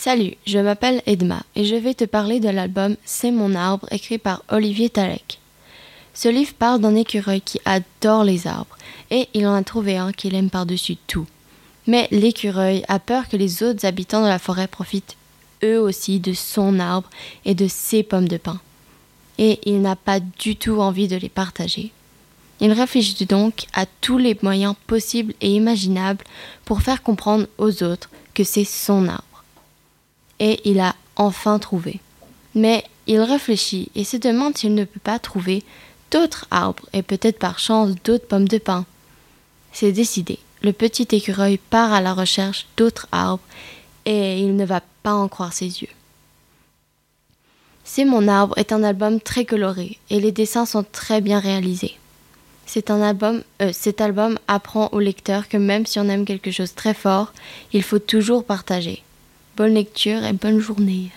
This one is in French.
Salut, je m'appelle Edma et je vais te parler de l'album C'est mon arbre écrit par Olivier Talek. Ce livre parle d'un écureuil qui adore les arbres et il en a trouvé un qu'il aime par-dessus tout. Mais l'écureuil a peur que les autres habitants de la forêt profitent eux aussi de son arbre et de ses pommes de pin. Et il n'a pas du tout envie de les partager. Il réfléchit donc à tous les moyens possibles et imaginables pour faire comprendre aux autres que c'est son arbre et il a enfin trouvé. Mais il réfléchit et se demande s'il ne peut pas trouver d'autres arbres et peut-être par chance d'autres pommes de pin. C'est décidé. Le petit écureuil part à la recherche d'autres arbres et il ne va pas en croire ses yeux. C'est mon arbre est un album très coloré et les dessins sont très bien réalisés. Euh, cet album apprend au lecteur que même si on aime quelque chose très fort, il faut toujours partager. Bonne lecture et bonne journée.